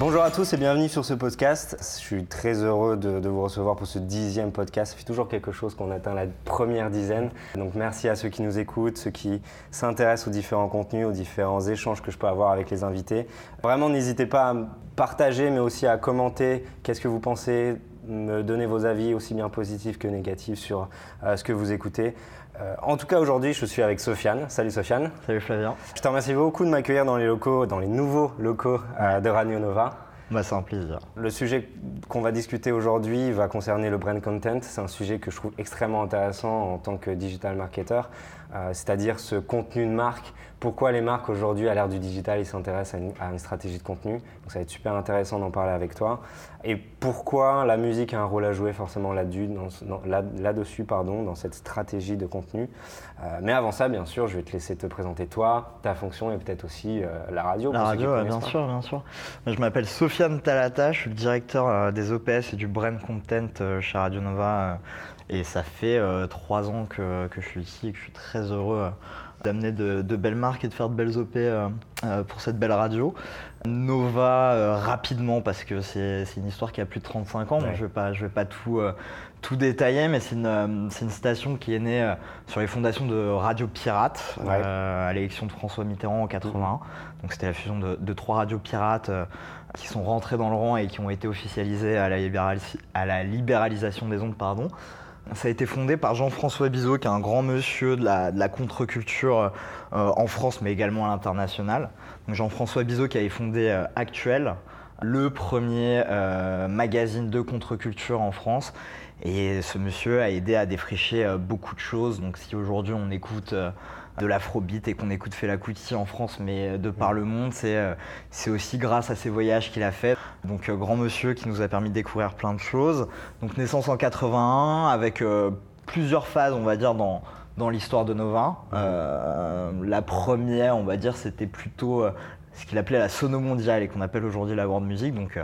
Bonjour à tous et bienvenue sur ce podcast. Je suis très heureux de, vous recevoir pour ce dixième podcast. Ça fait toujours quelque chose qu'on atteint la première dizaine. Donc merci à ceux qui nous écoutent, ceux qui s'intéressent aux différents contenus, aux différents échanges que je peux avoir avec les invités. Vraiment, n'hésitez pas à partager, mais aussi à commenter. Qu'est-ce que vous pensez me donner vos avis aussi bien positifs que négatifs sur euh, ce que vous écoutez. Euh, en tout cas, aujourd'hui, je suis avec Sofiane. Salut Sofiane. Salut Flavien. Je te remercie beaucoup de m'accueillir dans les locaux, dans les nouveaux locaux euh, de Radio Nova. Bah, c'est un plaisir. Le sujet qu'on va discuter aujourd'hui va concerner le brand content. C'est un sujet que je trouve extrêmement intéressant en tant que digital marketer, c'est-à-dire ce contenu de marque pourquoi les marques aujourd'hui, à l'ère du digital, ils s'intéressent à, une stratégie de contenu? Donc ça va être super intéressant d'en parler avec toi. Et pourquoi la musique a un rôle à jouer forcément là-dessus, là, pardon, dans cette stratégie de contenu? Euh, mais avant ça, bien sûr, je vais te laisser te présenter toi, ta fonction et peut-être aussi euh, la radio. La radio, bien sûr, bien sûr. Je m'appelle Sofiane Talata, je suis le directeur euh, des OPS et du brand content chez Radio Nova. et ça fait trois ans que, que, je suis ici et que je suis très heureux d'amener de, belles marques et de faire de belles OP euh, euh, pour cette belle radio. Nova, euh, rapidement, parce que c'est une histoire qui a plus de 35 ans, je ne vais pas, je vais pas tout, tout détailler, mais c'est une, une, station qui est née sur les fondations de Radio Pirate à l'élection de François Mitterrand en 81. Donc c'était la fusion de, de, trois radios pirates qui sont rentrées dans le rang et qui ont été officialisées à la, à la libéralisation des ondes. Pardon. Ça a été fondé par Jean-François Bizot, qui est un grand monsieur de la, contre-culture euh, en France, mais également à l'international. Jean-François Bizot qui avait fondé euh, Actuel, le premier euh, magazine de contre-culture en France. Et ce monsieur a aidé à défricher beaucoup de choses. Donc si aujourd'hui on écoute de l'afrobeat et qu'on écoute Fela Kuti en France, mais euh, de par le monde, euh, c'est aussi grâce à ces voyages qu'il a fait. Donc euh, grand monsieur qui nous a permis de découvrir plein de choses. Donc naissance en 81 avec plusieurs phases, on va dire, dans, dans l'histoire de Nova. la première, on va dire, c'était plutôt ce qu'il appelait la sono mondiale et qu'on appelle aujourd'hui la world music. Donc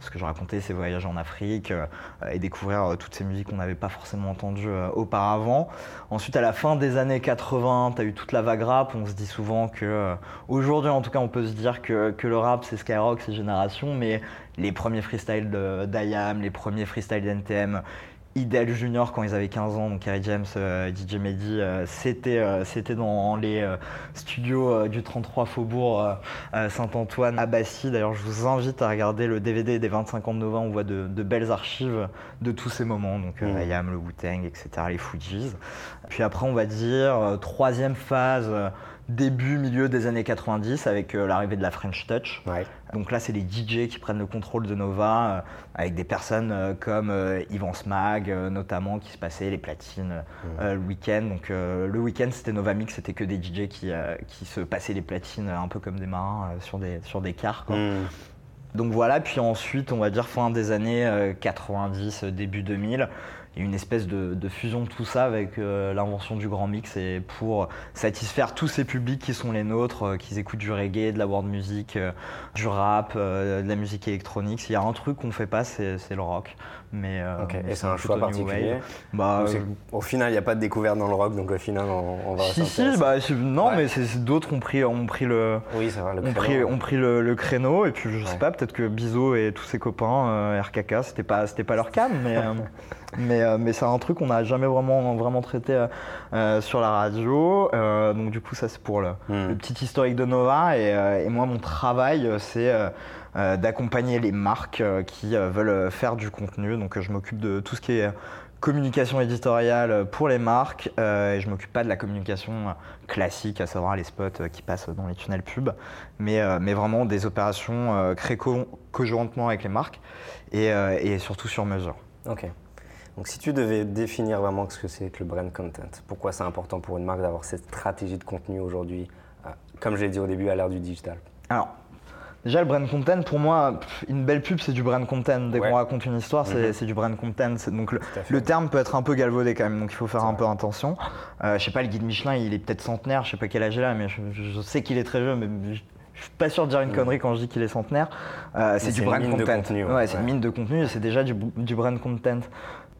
ce que je racontais, c'est voyager en Afrique euh, et découvrir euh, toutes ces musiques qu'on n'avait pas forcément entendues euh, auparavant. Ensuite, à la fin des années 80, tu as eu toute la vague rap. On se dit souvent que, aujourd'hui en tout cas, on peut se dire que, que le rap c'est Skyrock, c'est Génération, mais les premiers freestyles d'IAM, les premiers freestyles d'NTM, Ideal Junior quand ils avaient 15 ans, donc Kerry James, euh, DJ Mehdi, euh, c'était, euh, c'était dans les studios du 33 Faubourg Saint-Antoine à Bassy. D'ailleurs, je vous invite à regarder le DVD des 25 ans de Nova. On voit de, belles archives de tous ces moments, donc mmh. Le Wu-Tang, etc., les Fujis. Puis après, on va dire troisième phase début, milieu des années 90 avec euh, l'arrivée de la French Touch. Donc là, c'est les DJ qui prennent le contrôle de Nova euh, avec des personnes euh, comme Yvan Smag, notamment, qui se passaient les platines mm. le week-end. Donc le week-end, c'était Nova Mix, c'était que des DJ qui, qui se passaient les platines un peu comme des marins sur, des, sur des cars. Mm. Donc voilà, puis ensuite, on va dire fin des années 90, début 2000, une espèce de, fusion de tout ça avec euh, l'invention du grand mix et pour satisfaire tous ces publics qui sont les nôtres, euh, qui écoutent du reggae, de la world music, euh, du rap, de la musique électronique. S'il y a un truc qu'on ne fait pas, c'est le rock. Mais, et c'est un choix particulier bah, Au final, il n'y a pas de découverte dans le rock, donc au final, on, va Si, si, bah, non, mais d'autres ont pris, ont pris le, oui, vrai, le ont pris, ont pris le, créneau. Et puis, je sais pas, peut-être que Bizo et tous ses copains, RKK, c'était pas, pas leur cam, mais. mais euh, mais c'est un truc qu'on n'a jamais vraiment, vraiment traité euh, euh, sur la radio. donc du coup, ça c'est pour le, hmm. petit historique de Nova. Et, moi, mon travail, c'est d'accompagner les marques qui veulent faire du contenu. Donc je m'occupe de tout ce qui est communication éditoriale pour les marques et je m'occupe pas de la communication classique, à savoir les spots qui passent dans les tunnels pub, mais, mais vraiment des opérations créées conjointement avec les marques et, et surtout sur mesure. Ok. Donc si tu devais définir vraiment ce que c'est que le brand content, pourquoi c'est important pour une marque d'avoir cette stratégie de contenu aujourd'hui, euh, comme je l'ai dit au début, à l'ère du digital? Alors, Déjà, le brand content, pour moi, une belle pub, c'est du brand content. Dès qu'on raconte une histoire, c'est mhm. du brand content. Donc le, terme peut être un peu galvaudé quand même, donc il faut faire un peu attention. Euh, je sais pas, le guide Michelin, il est peut-être centenaire, je sais pas quel âge il a, mais je, sais qu'il est très jeune, mais je, je suis pas sûr de dire une mhm. connerie quand je dis qu'il est centenaire. Euh, c'est du brand content. ouais, c'est une mine de contenu, c'est déjà du, du brand content.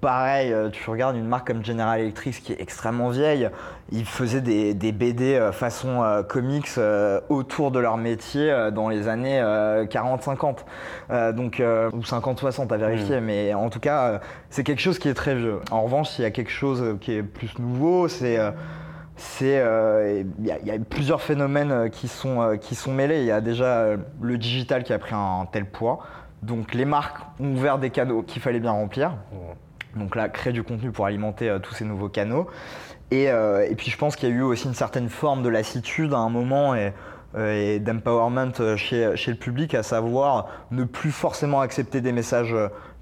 Pareil, euh, tu regardes une marque comme General Electric qui est extrêmement vieille, ils faisaient des, BD euh, façon euh, comics autour de leur métier dans les années 40-50, donc ou 50-60 à vérifier, hmm. mais en tout cas c'est quelque chose qui est très vieux. En revanche, il y a quelque chose qui est plus nouveau, c'est c'est il y, a plusieurs phénomènes qui sont qui sont mêlés. Il y a déjà le digital qui a pris un, tel poids, donc les marques ont ouvert des canaux qu'il fallait bien remplir. Donc là, créer du contenu pour alimenter euh, tous ces nouveaux canaux. Euh, et, puis je pense qu'il y a eu aussi une certaine forme de lassitude à un moment et, euh, d'empowerment chez, le public, à savoir ne plus forcément accepter des messages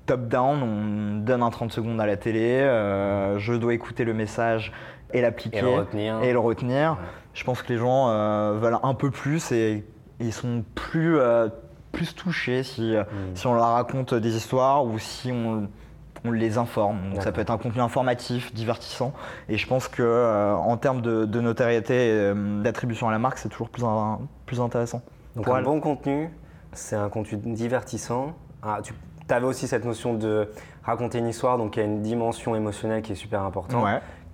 top-down. On donne un 30 secondes à la télé, je dois écouter le message et l'appliquer et le retenir. Je pense que les gens veulent un peu plus et ils sont plus, plus touchés si, mm. si on leur raconte des histoires ou si on on les informe. ça peut être un contenu informatif, divertissant. Et je pense que euh, en termes de, notoriété et euh, d'attribution à la marque, c'est toujours plus, plus intéressant. Donc un bon contenu, c'est un contenu divertissant. Ah, tu avais aussi cette notion de raconter une histoire, donc il y a une dimension émotionnelle qui est super importante.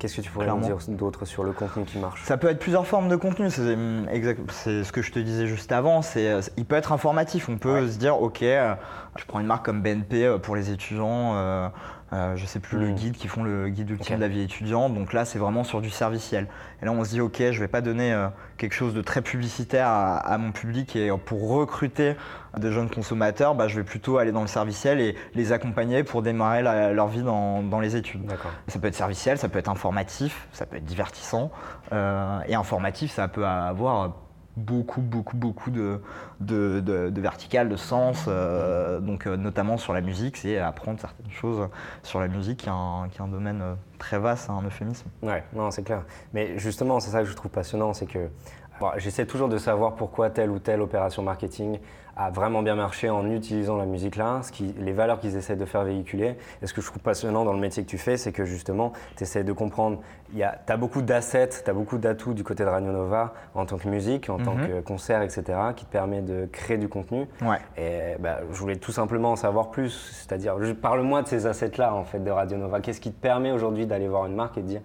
Qu'est-ce que tu pourrais nous dire d'autre sur le contenu qui marche? Ça peut être plusieurs formes de contenu, c'est ce que je te disais juste avant. Euh, il peut être informatif, on peut se dire, ok, euh, je prends une marque comme BNP euh, pour les étudiants, euh, je sais plus le hmm. guide qui font le guide ultime de la vie étudiante. Donc là, c'est vraiment sur du serviciel. Et là, on se dit, ok, je vais pas donner euh, quelque chose de très publicitaire à, mon public et pour recruter des jeunes consommateurs, bah, je vais plutôt aller dans le serviciel et les accompagner pour démarrer leur vie dans, dans les études. Ça peut être serviciel, ça peut être informatif, ça peut être divertissant. Euh, et informatif, ça peut avoir beaucoup, beaucoup, beaucoup de, de, de, verticales, de sens, euh, donc euh, notamment sur la musique, c'est apprendre certaines choses sur la musique qui est un, qui est un domaine euh, très vaste, un euphémisme. Ouais, non, c'est clair. Mais justement, c'est ça que je trouve passionnant, c'est que j'essaie toujours de savoir pourquoi telle ou telle opération marketing a vraiment bien marché en utilisant la musique là, ce qui, les valeurs qu'ils essaient de faire véhiculer. Et ce que je trouve passionnant dans le métier que tu fais, c'est que justement, tu essaies de comprendre, tu as beaucoup d'assets, tu as beaucoup d'atouts du côté de Radio Nova en tant que musique, en tant mhm. que concert, etc., qui te permet de créer du contenu. Ouais. Et bah, je voulais tout simplement en savoir plus, c'est-à-dire, parle-moi de ces assets-là en fait de Radio Nova. Qu'est-ce qui te permet aujourd'hui d'aller voir une marque et de dire,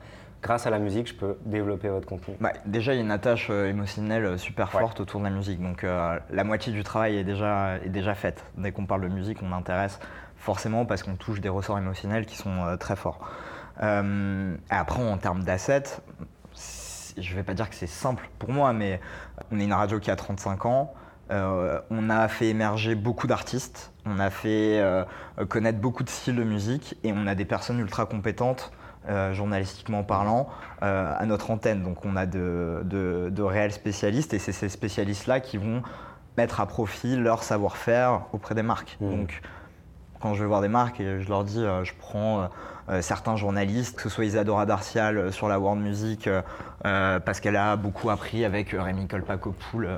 grâce à la musique, je peux développer votre contenu bah, Déjà, il y a une attache euh, émotionnelle euh, super forte autour de la musique. Donc, euh, la moitié du travail est déjà, est déjà faite. Dès qu'on parle de musique, on intéresse forcément parce qu'on touche des ressorts émotionnels qui sont très forts. après, en termes d'assets, je ne vais pas dire que c'est simple pour moi, mais on est une radio qui a 35 ans. on a fait émerger beaucoup d'artistes, on a fait connaître beaucoup de styles de musique et on a des personnes ultra compétentes euh, journalistiquement parlant, euh, à notre antenne. Donc on a de, réels spécialistes et c'est ces spécialistes-là qui vont mettre à profit leur savoir-faire auprès des marques. Mmh. Donc quand je vais voir des marques et je leur dis, euh, je prends certains journalistes, que ce soit Isadora Darcial sur la World Music, parce qu'elle a beaucoup appris avec Rémi Kolpakopoul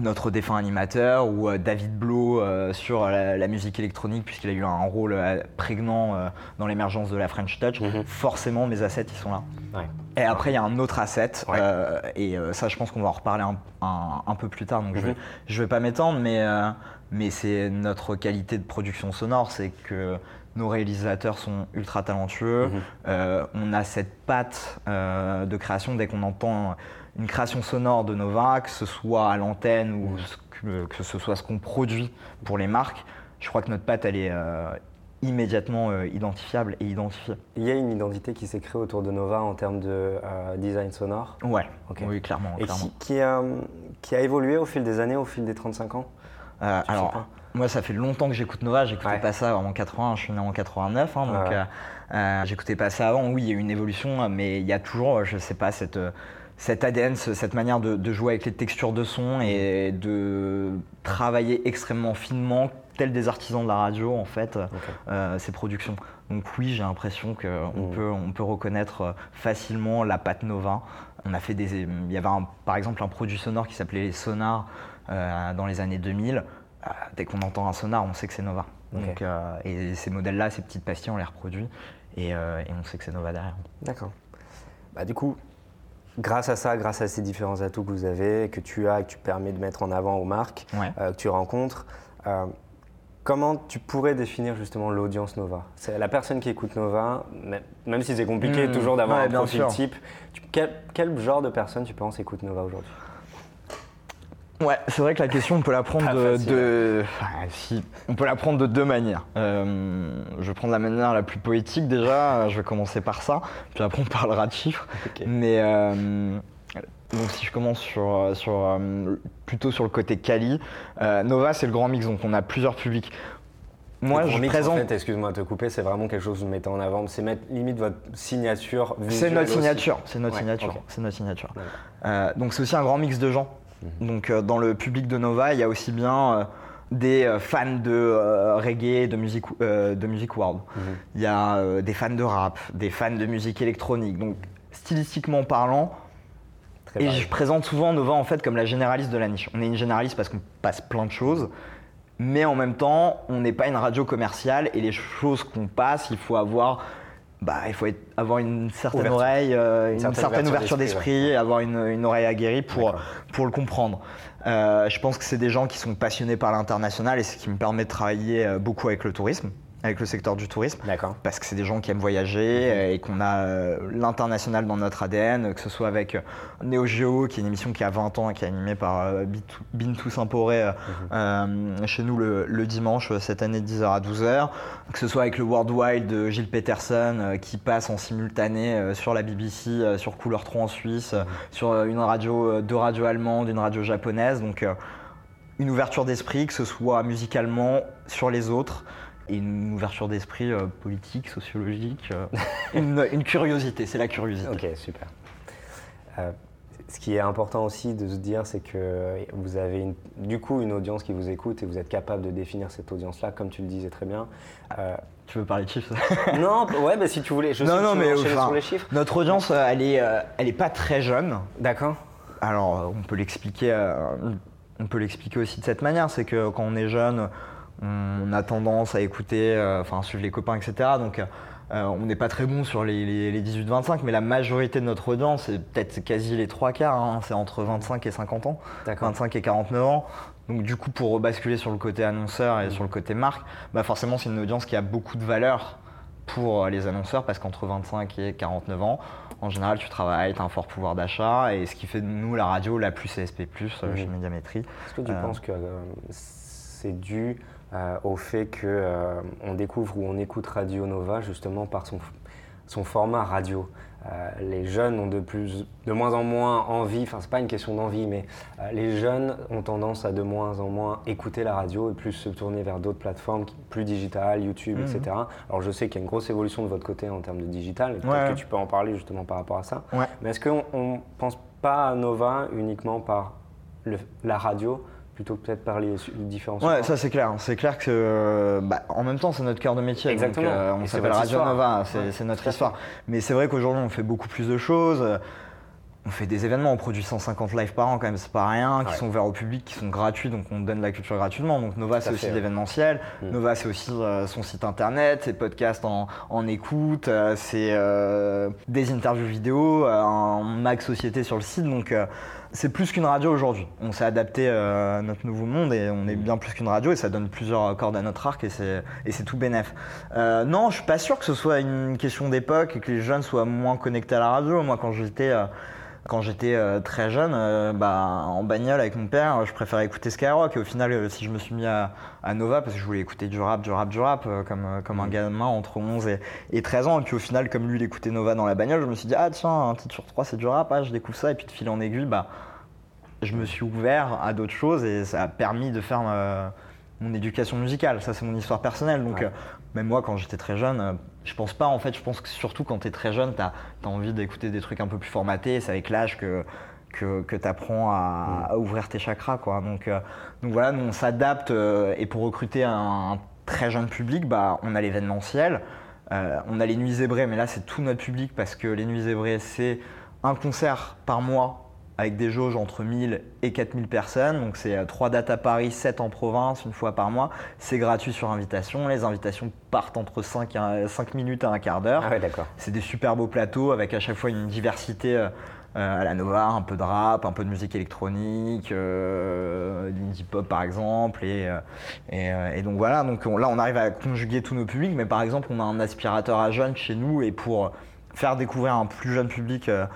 notre défunt animateur ou euh, David Blo euh, sur la, musique électronique puisqu'il a eu un rôle euh, prégnant dans l'émergence de la French Touch, mhm. forcément mes assets ils sont là. Et après il y a un autre asset et ça je pense qu'on va en reparler un, peu plus tard donc je, vais, mhm. vais pas m'étendre mais, mais c'est notre qualité de production sonore, c'est que nos réalisateurs sont ultra talentueux, mhm. on a cette patte de création dès qu'on entend une création sonore de Nova, que ce soit à l'antenne ou que, ce soit ce qu'on produit pour les marques, je crois que notre patte, elle est euh, immédiatement euh, identifiable et identifiée. Il y a une identité qui s'est créée autour de Nova en termes de euh, design sonore? Ouais, oui, clairement. Et Qui, a, qui, a, évolué au fil des années, au fil des 35 ans? Alors, moi, ça fait longtemps que j'écoute Nova, j'écoutais pas ça en 80, je suis né en 89, hein, donc j'écoutais pas ça avant. Oui, il y a eu une évolution, mais il y a toujours, je sais pas, cette cet ADN, cette manière de, jouer avec les textures de son et de travailler extrêmement finement, tel des artisans de la radio en fait, euh, ces productions. Donc oui, j'ai l'impression qu'on mmh. peut, on peut reconnaître euh, facilement la patte Nova. On a fait des, il y avait par exemple un produit sonore qui s'appelait les Sonars dans les années 2000, dès qu'on entend un sonar, on sait que c'est Nova. Donc, et ces modèles-là, ces petites pastilles, on les reproduit et, on sait que c'est Nova derrière. D'accord. Bah, du coup, grâce à ça, grâce à ces différents atouts que vous avez, que tu as, que tu permets de mettre en avant aux marques que tu rencontres, Comment tu pourrais définir justement l'audience Nova? C'est la personne qui écoute Nova, même si c'est compliqué hmm. toujours d'avoir un profil type. Quel, genre de personne tu penses écoute Nova aujourd'hui? Ouais, c'est vrai que la question, on peut la prendre de, si, on peut la prendre de deux manières. Euh, je vais prendre la manière la plus poétique déjà. Je vais commencer par ça, puis après on parlera de chiffres. Mais euh, donc si je commence sur, euh, sur euh, plutôt sur le côté euh, Nova c'est le grand mix, donc on a plusieurs publics. Moi, je mix, présente. En fait, excuse-moi de te couper, c'est vraiment quelque chose que vous mettez en avant. C'est mettre limite votre signature. C'est notre signature. C'est notre, signature. C'est notre signature. donc c'est aussi un grand mix de gens. Mhm. Donc dans le public de Nova, il y a aussi bien des fans de reggae, de musique, de musique world. Mhm. Il y a des fans de rap, des fans de musique électronique. Donc stylistiquement parlant, et je présente souvent Nova en fait comme la généraliste de la niche. On est une généraliste parce qu'on passe plein de choses, mais en même temps, on n'est pas une radio commerciale et les choses qu'on passe, il faut avoir bah, il faut avoir une certaine oreille, euh, une, certaine, ouverture d'esprit, avoir une, oreille aguerrie pour, pour le comprendre. Euh, je pense que c'est des gens qui sont passionnés par l'international et ce qui me permet de travailler euh, beaucoup avec le tourisme avec le secteur du tourisme. Parce que c'est des gens qui aiment voyager mhm. et qu'on a euh, l'international dans notre ADN, que ce soit avec euh, Neo Geo, qui est une émission qui a 20 ans et qui est animée par euh, Bintou Saint-Poré mhm. chez nous le, dimanche, cette année de 10h à 12h. Que ce soit avec le World Wild de Gilles Peterson, qui passe en simultané sur la BBC, sur Couleur 3 en Suisse, mhm. sur une radio, deux radios allemandes, une radio japonaise. Donc une ouverture d'esprit, que ce soit musicalement, sur les autres et une ouverture d'esprit euh, politique, sociologique, euh, une, curiosité, c'est la curiosité. Ok, super. Euh, ce qui est important aussi de se dire, c'est que vous avez du coup une audience qui vous écoute et vous êtes capable de définir cette audience-là, comme tu le disais très bien. tu veux parler de chiffres Non, ouais, bah, si tu voulais. Je non, non, mais sur les chiffres. Notre audience, elle est, elle est pas très jeune. D'accord. Alors, on peut l'expliquer. on peut l'expliquer aussi de cette manière, c'est que quand on est jeune, on a tendance à écouter, euh, enfin suivre les copains, etc. Donc euh, on n'est pas très bon sur les, 18-25, mais la majorité de notre audience, c'est peut-être quasi les trois quarts, hein. c'est entre 25 et 50 ans, 25 et 49 ans. Donc du coup, pour basculer sur le côté annonceur et sur le côté marque, bah forcément c'est une audience qui a beaucoup de valeur pour les annonceurs parce qu'entre 25 et 49 ans, en général, tu travailles, tu as un fort pouvoir d'achat et ce qui fait de nous la radio la plus CSP+, euh, chez Médiamétrie. Est-ce que tu penses que c'est dû euh, au fait qu'on euh, découvre ou on écoute Radio Nova justement par son, son format radio. Euh, les jeunes ont de, plus, de moins en moins envie, enfin c'est pas une question d'envie, mais les jeunes ont tendance à de moins en moins écouter la radio et plus se tourner vers d'autres plateformes plus digitales, YouTube, etc. Mhm. Alors je sais qu'il y a une grosse évolution de votre côté en termes de digital, et peut-être que tu peux en parler justement par rapport à ça. Mais est-ce qu'on ne pense pas à Nova uniquement par la radio plutôt que peut-être par les, différents Ouais, ça c'est clair. C'est clair que, bah, en même temps, c'est notre cœur de métier. Exactement. Euh, on s'appelle Radio Nova, c'est notre histoire. Mais c'est vrai qu'aujourd'hui, on fait beaucoup plus de choses. On fait des événements, on produit 150 lives par an quand même, c'est pas rien, qui sont ouverts au public, qui sont gratuits, donc on donne la culture gratuitement. Donc Nova, c'est aussi l'événementiel. Mm. Nova, c'est aussi euh, son site internet, ses podcasts en, écoute, euh, c'est des interviews vidéo, un max société sur le site. Donc c'est plus qu'une radio aujourd'hui. On s'est adapté euh, à notre nouveau monde et on est bien plus qu'une radio et ça donne plusieurs cordes à notre arc et c'est tout bénef. Euh, non, je suis pas sûr que ce soit une question d'époque et que les jeunes soient moins connectés à la radio. Moi, quand j'étais euh, quand j'étais très jeune, bah, en bagnole avec mon père, je préférais écouter Skyrock. Et au final, si je me suis mis à, Nova, parce que je voulais écouter du rap, du rap, du rap, comme, comme un mm. gamin entre 11 et, 13 ans. Et puis au final, comme lui, il écoutait Nova dans la bagnole, je me suis dit, ah tiens, un titre sur trois, c'est du rap, ah, je découvre ça. Et puis de fil en aiguille, bah, je me suis ouvert à d'autres choses et ça a permis de faire mon éducation musicale. Ça, c'est mon histoire personnelle. Donc, euh, même moi, quand j'étais très jeune, euh, je pense pas, en fait, je pense que surtout quand tu es très jeune, tu as, envie d'écouter des trucs un peu plus formatés. C'est avec l'âge que, que, tu apprends mm. à, ouvrir tes chakras. Quoi. Donc, euh, donc voilà, nous, on s'adapte et pour recruter un, très jeune public, bah, on a l'événementiel. on a les nuits zébrées, mais là, c'est tout notre public parce que les nuits zébrées, c'est un concert par mois avec des jauges entre 1000 et 4000 personnes. Donc c'est 3 dates à Paris, 7 en province, une fois par mois. C'est gratuit sur invitation. Les invitations partent entre 5, 5 minutes à un quart d'heure. Ah ouais, d'accord. C'est des super beaux plateaux avec à chaque fois une diversité euh, à la Nova, un peu de rap, un peu de musique électronique, euh, l'indie pop par exemple. Et, euh, et, donc voilà, donc là on arrive à conjuguer tous nos publics, mais par exemple on a un aspirateur à jeunes chez nous et pour faire découvrir un plus jeune public euh,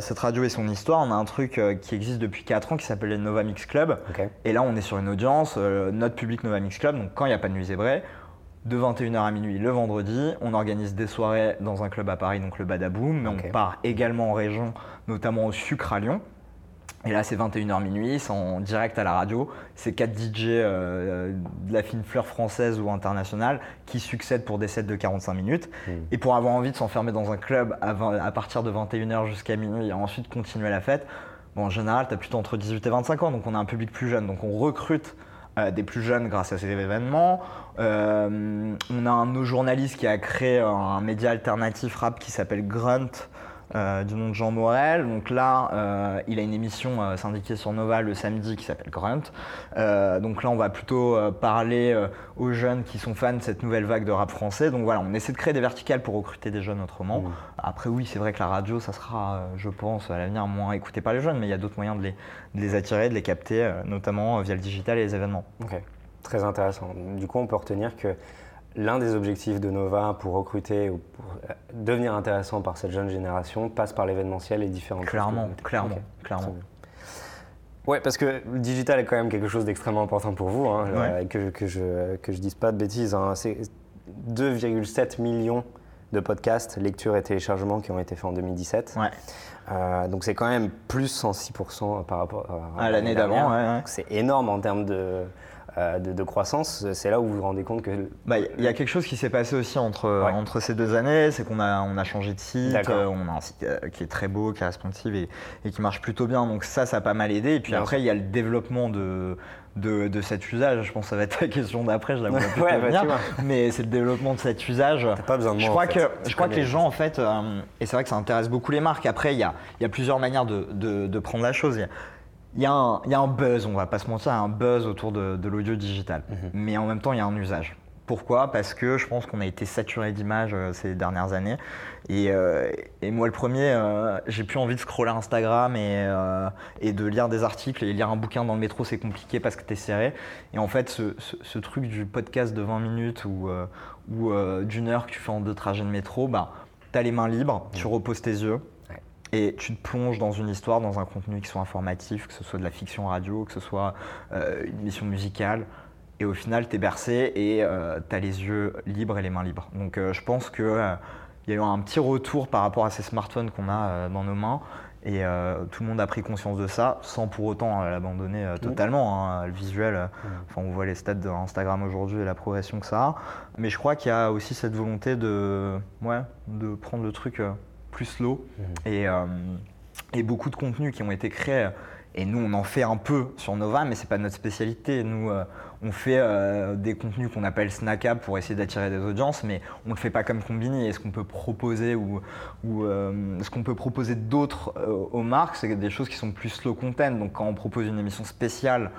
cette radio et son histoire, on a un truc euh, qui existe depuis 4 ans qui s'appelle le Nova Mix Club. Et là, on est sur une audience, euh, notre public Nova Mix Club, donc quand il n'y a pas de nuit zébrée, de 21h à minuit le vendredi. On organise des soirées dans un club à Paris, donc le Badaboom, mais on part également en région, notamment au Sucre à Lyon. Et là, c'est 21h minuit, c'est en direct à la radio. C'est quatre DJ euh, de la fine fleur française ou internationale qui succèdent pour des sets de 45 minutes. Hmm. Et pour avoir envie de s'enfermer dans un club à, partir de 21h jusqu'à minuit et ensuite continuer la fête, bon, en général, tu as plutôt entre 18 et 25 ans, donc on a un public plus jeune. Donc on recrute euh, des plus jeunes grâce à ces événements. Euh, on a un de nos journalistes qui a créé un média alternatif rap qui s'appelle Grunt. Euh, du nom de Jean Morel. Donc là, euh, il a une émission euh, syndiquée sur Nova le samedi qui s'appelle Grunt. donc là, on va plutôt parler aux jeunes qui sont fans de cette nouvelle vague de rap français. Donc voilà, on essaie de créer des verticales pour recruter des jeunes autrement. Mmh. Après, oui, c'est vrai que la radio, ça sera, je pense, à l'avenir moins écouté par les jeunes, mais il y a d'autres moyens de les, de les, attirer, de les capter, notamment via le digital et les événements. Ok, très intéressant. Du coup, on peut retenir que l'un des objectifs de Nova pour recruter ou pour euh, devenir intéressant par cette jeune génération passe par l'événementiel et différents Clairement, clairement, clairement. Ouais, parce que le digital est quand même quelque chose d'extrêmement important pour vous, hein, euh, que, que, je que je dise pas de bêtises. Hein. C'est 2,7 millions de podcasts, lectures et téléchargements qui ont été faits en 2017. Ouais. Euh, donc c'est quand même plus 106% par rapport à, l'année d'avant. Ouais, c'est énorme en termes de, euh, de, croissance, c'est là où vous vous rendez compte que... Bah, il y a quelque chose qui s'est passé aussi entre, entre ces deux années, c'est qu'on a, on a changé de site, euh, on a un site euh, qui est très beau, qui est responsive et, et, qui marche plutôt bien, donc ça, ça a pas mal aidé. Et puis après, il y a le développement de, de, de, cet usage. Je pense que ça va être la question d'après, je la vois ouais, bah, mais c'est le développement de cet usage. pas besoin de moi, Je crois que, je, crois que les gens, en fait, et c'est vrai que ça intéresse beaucoup les marques. Après, il y a, y a plusieurs manières de, de, prendre la chose il y, a un, buzz, on va pas se mentir, un buzz autour de, l'audio digital. Mhm. Mais en même temps, il y a un usage. Pourquoi? Parce que je pense qu'on a été saturé d'images euh, ces dernières années. Et, euh, moi, le premier, euh, j'ai plus envie de scroller Instagram et, de lire des articles. Et lire un bouquin dans le métro, c'est compliqué parce que tu es serré. Et en fait, ce, truc du podcast de 20 minutes ou, ou d'une heure que tu fais en deux trajets de métro, bah, tu as les mains libres, tu reposes tes yeux et tu te plonges dans une histoire, dans un contenu qui soit informatif, que ce soit de la fiction radio, que ce soit euh, une émission musicale. Et au final, tu es bercé et euh, tu as les yeux libres et les mains libres. Donc euh, je pense qu'il y a eu un petit retour par rapport à ces smartphones qu'on a dans nos mains. Et tout le monde a pris conscience de ça, sans pour autant l'abandonner mmh. totalement. Hein, le visuel, mmh. enfin, on voit les stats d'Instagram aujourd'hui et la progression que ça a. Mais je crois qu'il y a aussi cette volonté de, ouais, de prendre le truc plus slow mhm. et, euh, et, beaucoup de contenus qui ont été créés. Et nous, on en fait un peu sur Nova, mais c'est pas notre spécialité. Nous, euh, on fait euh, des contenus qu'on appelle snackable pour essayer d'attirer des audiences, mais on ne le fait pas comme Combini. Et ce qu'on peut proposer ou, ou ce qu'on peut proposer d'autres aux marques, c'est des choses qui sont plus slow content. Donc, quand on propose une émission spéciale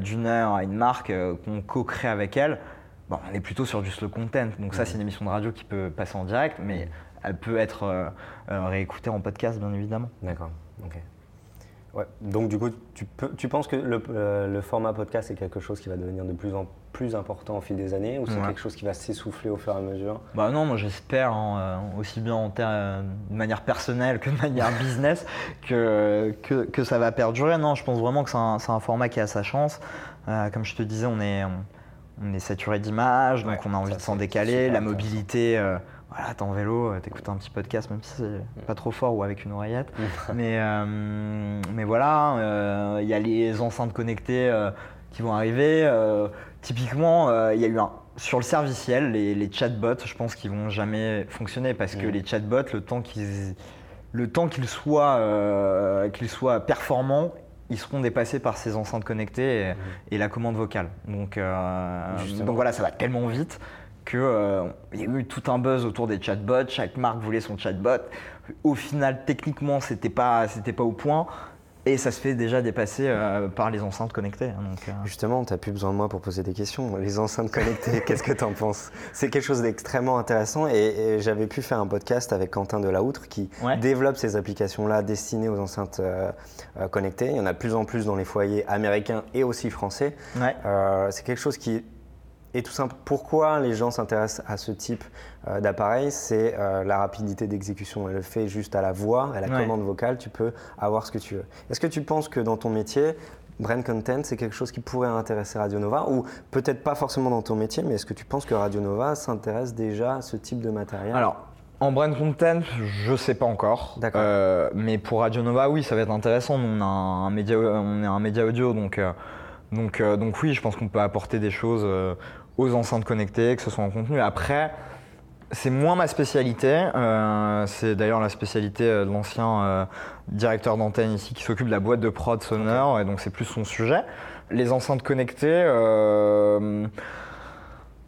d'une heure à une marque qu'on co-crée avec elle, bon, on est plutôt sur du slow content. Donc, ça, mhm. c'est une émission de radio qui peut passer en direct, mais elle peut être euh, euh, réécoutée en podcast, bien évidemment. D'accord. Ok. Ouais. Donc du coup, tu, tu penses que le, euh, format podcast est quelque chose qui va devenir de plus en plus important au fil des années ou c'est quelque chose qui va s'essouffler au fur et à mesure? Bah non, moi j'espère hein, aussi bien en de manière personnelle que de manière business que, que, ça va perdurer. Non, je pense vraiment que c'est un, un, format qui a sa chance. comme je te disais, on est, on, est saturé d'images, donc on a envie de s'en décaler. La mobilité voilà, t'es en vélo, euh, t'écoutes un petit podcast, même si c'est pas trop fort ou avec une oreillette. mais, euh, mais voilà, euh, il y a les enceintes connectées qui vont arriver. typiquement, il y a eu un, sur le serviciel, les, les, chatbots, je pense qu'ils vont jamais fonctionner parce que mm. les chatbots, le temps qu'ils le temps qu'ils soient, qu'ils soient performants, ils seront dépassés par ces enceintes connectées et, mm. la commande vocale. Donc, donc voilà, ça va tellement vite qu'il euh, y a eu tout un buzz autour des chatbots, chaque marque voulait son chatbot. Au final, techniquement, c'était pas, c'était pas au point. Et ça se fait déjà dépasser euh, par les enceintes connectées. hein, donc, euh, Justement, tu n'as plus besoin de moi pour poser des questions. Les enceintes connectées, qu'est-ce que tu en penses? C'est quelque chose d'extrêmement intéressant et, et j'avais pu faire un podcast avec Quentin Delayoutre qui Ouais. développe ces applications-là destinées aux enceintes euh, connectées. Il y en a de plus en plus dans les foyers américains et aussi français. ouais. C'est quelque chose qui est tout simple. Pourquoi les gens s'intéressent à ce type euh, d'appareil C'est euh, la rapidité d'exécution. Elle le fait juste à la voix, à la Ouais. commande vocale, tu peux avoir ce que tu veux. Est-ce que tu penses que dans ton métier, brand content, c'est quelque chose qui pourrait intéresser Radio Nova Ou peut-être pas forcément dans ton métier, mais est-ce que tu penses que Radio Nova s'intéresse déjà à ce type de matériel? Alors, en brand content, je sais pas encore. D'accord. Euh, mais pour Radio Nova, oui, ça va être intéressant. On, a un média, on est un média audio, donc, euh, donc, euh, donc oui, je pense qu'on peut apporter des choses aux enceintes connectées, que ce soit en contenu. Après, c'est moins ma spécialité. euh, c'est d'ailleurs la spécialité euh, de l'ancien euh, directeur d'antenne ici qui s'occupe de la boîte de prod sonore, et donc c'est plus son sujet. Les enceintes connectées. euh,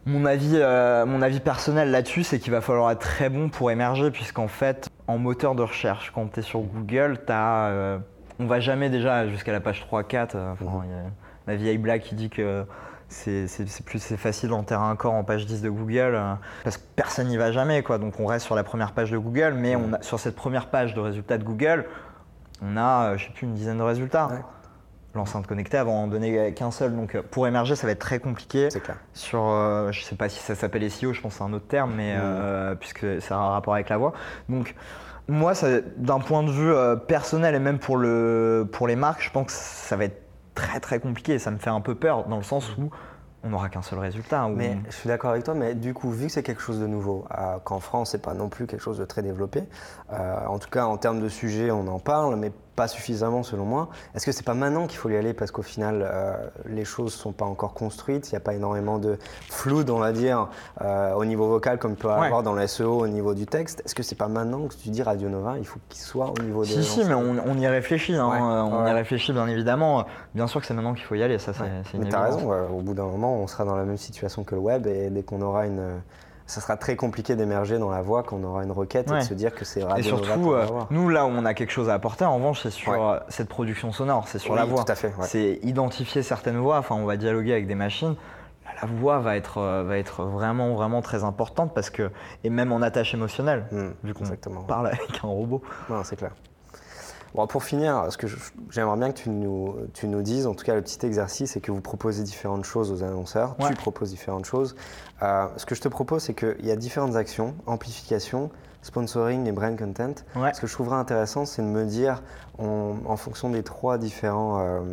mon avis, mon avis personnel là-dessus, c'est qu'il va falloir être très bon pour émerger, puisqu'en fait, en moteur de recherche, quand tu es sur Google, t'as, euh, on va jamais déjà jusqu'à la page 3-4. euh, enfin, il y a la vieille blague qui dit que c'est plus c'est facile d'enterrer un corps en page 10 de Google, euh, parce que personne n'y va jamais. Quoi. Donc on reste sur la première page de Google, mais on a, sur cette première page de résultats de Google, on a, euh, je sais plus, une dizaine de résultats. Ouais. L'enceinte connectée, avant d'en donner qu'un seul. Donc euh, pour émerger, ça va être très compliqué C'est clair. sur, euh, je sais pas si ça s'appelle SEO, je pense que c'est un autre terme, mais euh, puisque ça a un rapport avec la voix. Donc moi, d'un point de vue personnel et même pour, le, pour les marques, je pense que ça va être très très compliqué. Ça me fait un peu peur dans le sens où on n'aura qu'un seul résultat. où- Mais je suis d'accord avec toi, mais du coup, vu que c'est quelque chose de nouveau, euh, qu'en France, c'est pas non plus quelque chose de très développé, euh, en tout cas en termes de sujet, on en parle, mais pas suffisamment selon moi. Est-ce que c'est pas maintenant qu'il faut y aller parce qu'au final, euh, les choses sont pas encore construites, il n'y a pas énormément de flou, on va dire, euh, au niveau vocal comme peut y Ouais. avoir dans le SEO au niveau du texte. Est-ce que c'est pas maintenant que tu dis Radio Nova, il faut qu'il soit au niveau de Si, si, mais on, on y réfléchit. hein, Ouais, euh, on ouais. y réfléchit bien évidemment. Bien sûr que c'est maintenant qu'il faut y aller, ça c'est Mais t'as raison, au bout d'un moment, on sera dans la même situation que le web et dès qu'on aura une. Ça sera très compliqué d'émerger dans la voie qu'on aura une requête et de se dire que c'est Et Radio Nova surtout, euh, nous là où on a quelque chose à apporter, en revanche, c'est sur Ouais. euh, cette production sonore, c'est sur Oui, la voix. tout à fait, ouais. C'est identifier certaines voix. Enfin, on va dialoguer avec des machines. La voix va être, euh, va être vraiment, vraiment très importante parce que, et même en attache émotionnelle, Hmm, vu qu'on parle avec un robot. Non, c'est clair. Bon, pour finir, ce que j'aimerais bien que tu nous, tu nous dises, en tout cas le petit exercice, c'est que vous proposez différentes choses aux annonceurs. Ouais. Tu proposes différentes choses. Euh, ce que je te propose, c'est qu'il y a différentes actions, amplification, sponsoring et brand content. Ouais. Ce que je trouverais intéressant, c'est de me dire, on- en fonction des trois différents, euh, euh,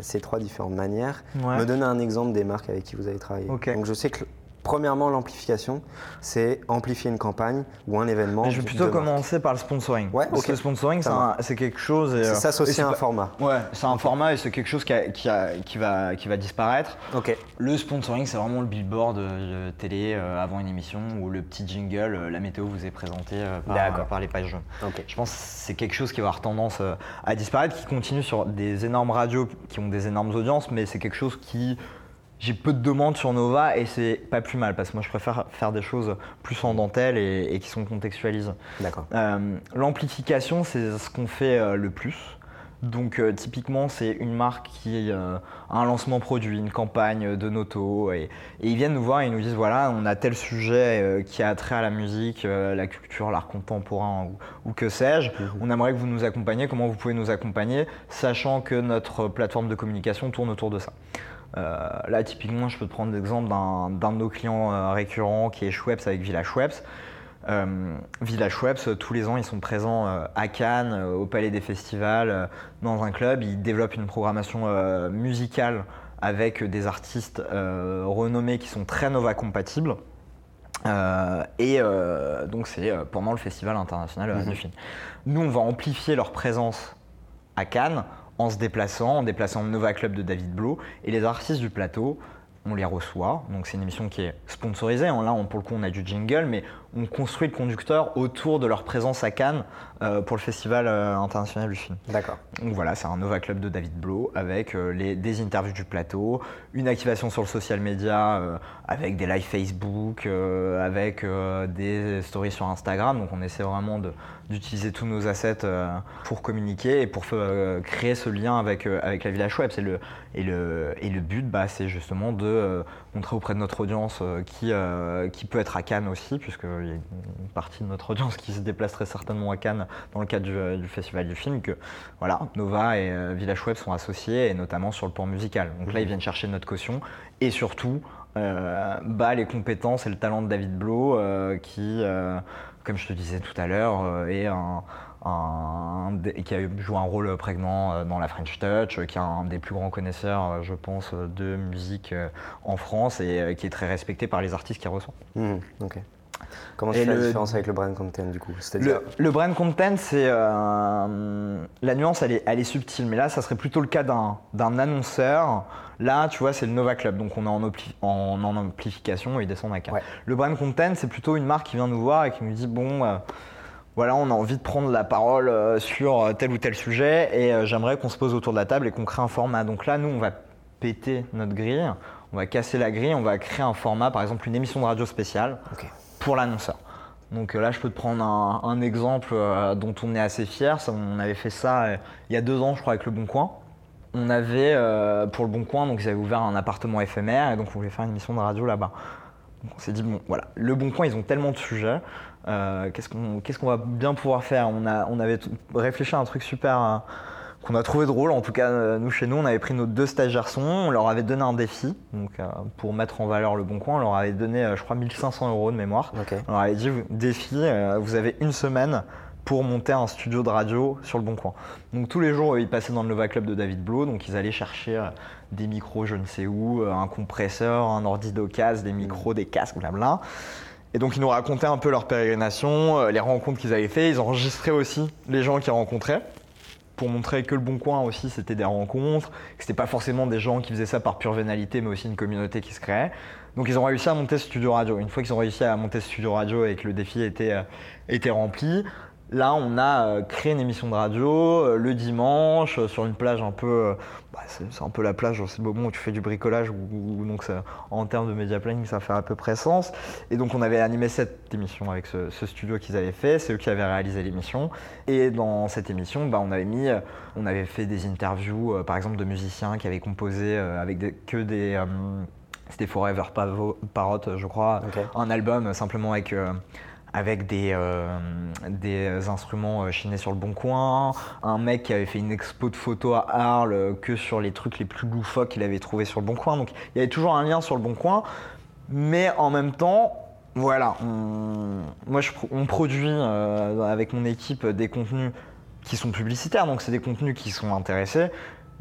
ces trois différentes manières, Ouais. me donner un exemple des marques avec qui vous avez travaillé. Donc je sais que premièrement, l'amplification, c'est amplifier une campagne ou un événement. Mais je vais plutôt marque. commencer par le sponsoring. Ouais, Parce que le sponsoring, c'est quelque chose. C'est euh, s'associer à un format. Ouais, c'est un format et c'est quelque chose qui, a- qui, a- qui va, qui va disparaître. Ok. Le sponsoring, c'est vraiment le billboard euh, télé euh, avant une émission ou le petit jingle, euh, la météo vous est présentée par, les pages jaunes. Ok. Je pense que c'est quelque chose qui va avoir tendance à disparaître, qui continue sur des énormes radios qui ont des énormes audiences, mais c'est quelque chose qui. J'ai peu de demandes sur Nova et c'est pas plus mal parce que moi je préfère faire des choses plus en dentelle et, et qui sont contextualisées. D'accord. Euh, L'amplification, c'est ce qu'on fait euh, le plus. Donc euh, typiquement, c'est une marque qui a un lancement produit, une campagne de Noto, et, et ils viennent nous voir et ils nous disent voilà, on a tel sujet qui a trait à la musique, la culture, l'art contemporain ou, ou que sais-je. On aimerait que vous nous accompagniez. Comment vous pouvez nous accompagner, sachant que notre plateforme de communication tourne autour de ça. Euh, là, typiquement, je peux te prendre l'exemple d'un de nos clients euh, récurrents qui est Schweppes avec Villa Schweppes. Euh, Villa Schweppes, euh, tous les ans, ils sont présents euh, à Cannes, euh, au Palais des Festivals, dans un club. Ils développent une programmation musicale avec des artistes renommés qui sont très Nova compatibles. Et donc c'est pendant le Festival international euh, du film. Nous, on va amplifier leur présence à Cannes en se déplaçant, en déplaçant le Nova Club de David Blo. Et les artistes du plateau, on les reçoit. Donc c'est une émission qui est sponsorisée. Là, on- pour le coup, on a du jingle, mais on construit le conducteur autour de leur présence à Cannes euh, pour le Festival euh, international du film. D'accord. Donc voilà, c'est un Nova Club de David Blow avec euh, les, des interviews du plateau, une activation sur le social media euh, avec des lives Facebook, avec des stories sur Instagram. Donc on essaie vraiment d'utiliser tous nos assets pour communiquer et pour créer ce lien avec, avec la Village Web. Le, et, le, et le but, bah, c'est justement de montrer auprès de notre audience euh, qui, euh, qui peut être à Cannes aussi, puisqu'il y a une partie de notre audience qui se déplace très certainement à Cannes dans le cadre du, du Festival du film, que voilà, Nova et euh, Village Web sont associés, et notamment sur le plan musical. Donc là, ils viennent chercher notre caution, et surtout, euh, bah, les compétences et le talent de David Blow, euh, qui, euh, comme je te disais tout à l'heure, euh, est un, un qui a joué un rôle prégnant euh, dans la French Touch, euh, qui est un des plus grands connaisseurs, euh, je pense, de musique en France et qui est très respecté par les artistes reçoit. Mhm, ok. Comment tu Et fais la différence avec le brand content du coup. Le, le brand content, c'est euh, la nuance, elle est, elle est subtile, mais là, ça serait plutôt le cas d'un annonceur. Là, tu vois, c'est le Nova Club, donc on est en, ampli- en, en amplification et il descend à 4. Ouais. Le brand content, c'est plutôt une marque qui vient nous voir et qui nous dit bon. euh, voilà, on a envie de prendre la parole euh, sur euh, tel ou tel sujet et euh, j'aimerais qu'on se pose autour de la table et qu'on crée un format. Donc là, nous, on va péter notre grille, on va casser la grille, on va créer un format, par exemple une émission de radio spéciale pour l'annonceur. Donc là, je peux te prendre un, un exemple euh, dont on est assez fier. Ça, on avait fait ça euh, il y a deux ans, je crois, avec Le Bon Coin. On avait, euh, pour Le Bon Coin, donc ils avaient ouvert un appartement éphémère et donc on voulait faire une émission de radio là-bas. Donc, on s'est dit, bon, voilà, Le Bon Coin, ils ont tellement de sujets. Euh, qu'est-ce qu'on va bien pouvoir faire? On, a, on avait réfléchi à un truc super euh, qu'on a trouvé drôle. En tout cas, euh, nous, chez nous, on avait pris nos deux stagiaires sons, on leur avait donné un défi donc, pour mettre en valeur Le Bon Coin. On leur avait donné, je crois, 1500 euros de mémoire. On leur avait dit, défi, vous avez une semaine pour monter un studio de radio sur le Bon Coin. Donc tous les jours, ils passaient dans le Nova Club de David Blow, donc ils allaient chercher des micros je ne sais où, un compresseur, un ordi d'occasion, des micros, des casques, blabla. Et donc ils nous racontaient un peu leur pérégrination, euh, les rencontres qu'ils avaient fait, ils enregistraient aussi les gens qu'ils rencontraient pour montrer que le Bon Coin aussi c'était des rencontres, que c'était pas forcément des gens qui faisaient ça par pure vénalité, mais aussi une communauté qui se créait. Donc ils ont réussi à monter ce studio radio. Une fois qu'ils ont réussi à monter ce studio radio et que le défi était, euh, était rempli, là on a euh, créé une émission de radio euh, le dimanche euh, sur une plage un peu, bah, c'est un peu la plage, c'est le moment où tu fais du bricolage, où, où- donc ça- en termes de média planning ça fait à peu près sens. Et donc on avait animé cette émission avec ce, ce studio qu'ils avaient fait, c'est eux qui avaient réalisé l'émission. Et dans cette émission, bah, on avait mis, on avait fait des interviews, par exemple de musiciens qui avaient composé avec des- que des, euh, c'était Forever Parrot, je crois, un album simplement avec euh, avec des, euh, des instruments euh, chinés sur le bon coin, un mec qui avait fait une expo de photos à Arles euh, que sur les trucs les plus loufoques qu'il avait trouvé sur le bon coin. Donc il y avait toujours un lien sur le bon coin, mais en même temps, voilà, moi je, on produit avec mon équipe des contenus qui sont publicitaires, donc c'est des contenus qui sont intéressés.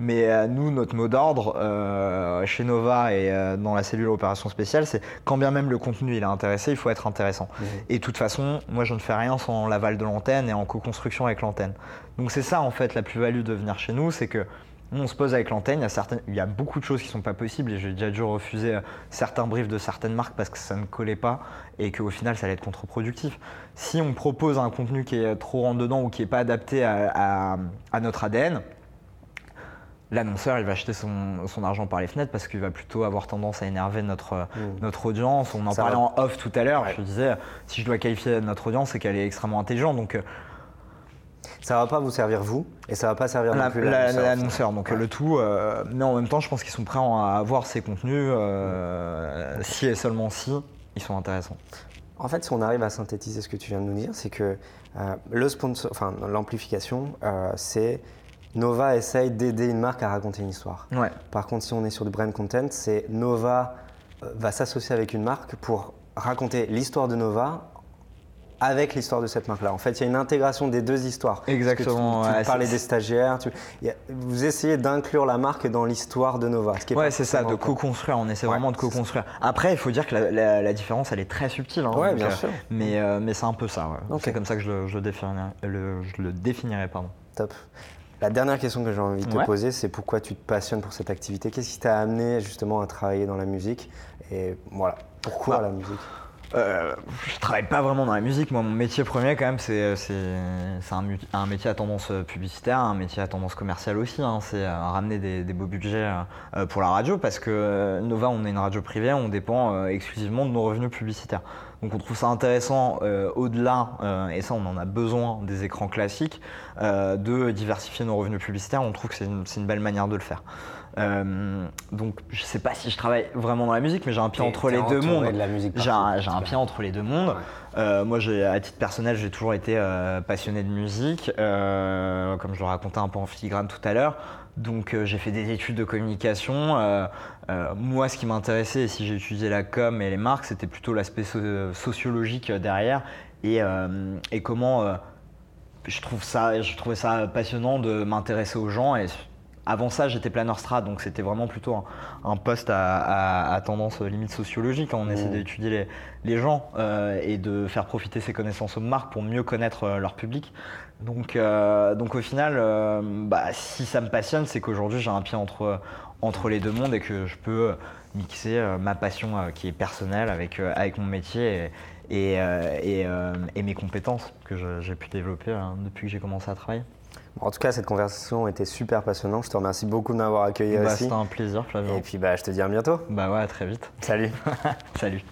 Mais euh, nous, notre mot d'ordre euh, chez Nova et euh, dans la cellule opération spéciale, c'est quand bien même le contenu il est intéressé, il faut être intéressant. Et de toute façon, moi je ne fais rien sans l'aval de l'antenne et en co-construction avec l'antenne. Donc c'est ça en fait la plus-value de venir chez nous, c'est que nous, on se pose avec l'antenne, il y, a certaines- il y a beaucoup de choses qui ne sont pas possibles et j'ai déjà dû refuser euh, certains briefs de certaines marques parce que ça ne collait pas et qu'au final ça allait être contre-productif. Si on propose un contenu qui est trop rentre dedans ou qui n'est pas adapté à, à- à notre ADN, l'annonceur il va acheter son, son argent par les fenêtres parce qu'il va plutôt avoir tendance à énerver notre, notre audience. On en Ça parlait va. en off tout à l'heure, Ouais. je disais si je dois qualifier notre audience c'est qu'elle est extrêmement intelligente. Donc euh, Ça va pas vous servir vous et ça va pas servir la- non plus la- l'annonceur. donc Ouais. le tout, euh, mais en même temps je pense qu'ils sont prêts à avoir ces contenus euh, si et seulement si ils sont intéressants. En fait, si on arrive à synthétiser ce que tu viens de nous dire, c'est que euh, le sponsor, enfin l'amplification, euh, c'est Nova essaye d'aider une marque à raconter une histoire. Ouais. Par contre, si on est sur du brand content, c'est Nova euh, va s'associer avec une marque pour raconter l'histoire de Nova avec l'histoire de cette marque-là. En fait, il y a une intégration des deux histoires. Exactement, Tu, tu ouais, parlais des stagiaires. tu- a- vous essayez d'inclure la marque dans l'histoire de Nova. Ce qui est Ouais, c'est ça, de co-construire. On essaie Ouais, vraiment de co-construire. Après, il faut dire que la, la- la différence, elle est très subtile. hein, Ouais, bien euh, sûr. Mais, euh, mais c'est un peu ça. ouais. C'est comme ça que je définirais. le- je le définirais pardon. Top. La dernière question que j'ai envie de te poser, c'est pourquoi tu te passionnes pour cette activité? Qu'est-ce qui t'a amené justement à travailler dans la musique? Et voilà, pourquoi Bah, la musique? Euh, je travaille pas vraiment dans la musique. Moi, mon métier premier, quand même, c'est un, un, métier à tendance publicitaire, un métier à tendance commerciale aussi. Hein. C'est euh, ramener des, beaux budgets euh, pour la radio parce que Nova, on est une radio privée, on dépend exclusivement de nos revenus publicitaires. Donc on trouve ça intéressant au-delà, et ça on en a besoin des écrans classiques, de diversifier nos revenus publicitaires. On trouve que c'est une, une, belle manière de le faire. Euh, donc je sais pas si je travaille vraiment dans la musique, mais j'ai un pied entre les deux mondes. J'ai un, pied entre les deux mondes. Euh, moi, à titre personnel, j'ai toujours été euh, passionné de musique, comme je le racontais un peu en filigrane tout à l'heure. Donc j'ai fait des études de communication. moi, ce qui m'intéressait, si j'ai étudié la com et les marques, c'était plutôt l'aspect sociologique derrière et, et comment je trouve ça, je trouvais ça passionnant de m'intéresser aux gens et avant ça, j'étais planeur strat, donc c'était vraiment plutôt un, poste à, tendance limite sociologique. on essaie mmh. d'étudier les, gens euh, et de faire profiter ses connaissances aux marques pour mieux connaître euh, leur public. Donc, euh, donc au final, bah, si ça me passionne, c'est qu'aujourd'hui j'ai un pied entre, entre les deux mondes et que je peux mixer ma passion qui est personnelle avec, avec mon métier et, et, mes compétences que j'ai pu développer hein, depuis que j'ai commencé à travailler. En tout cas, cette conversation était super passionnante. Je te remercie beaucoup de m'avoir accueilli bah, C'était un plaisir, Flavien. Et puis, bah, je te dis à bientôt. Bah ouais, à très vite. Salut. Salut.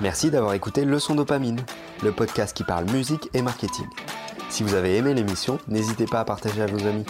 Merci d'avoir écouté Leçon Dopamine, le podcast qui parle musique et marketing. Si vous avez aimé l'émission, n'hésitez pas à partager à vos amis.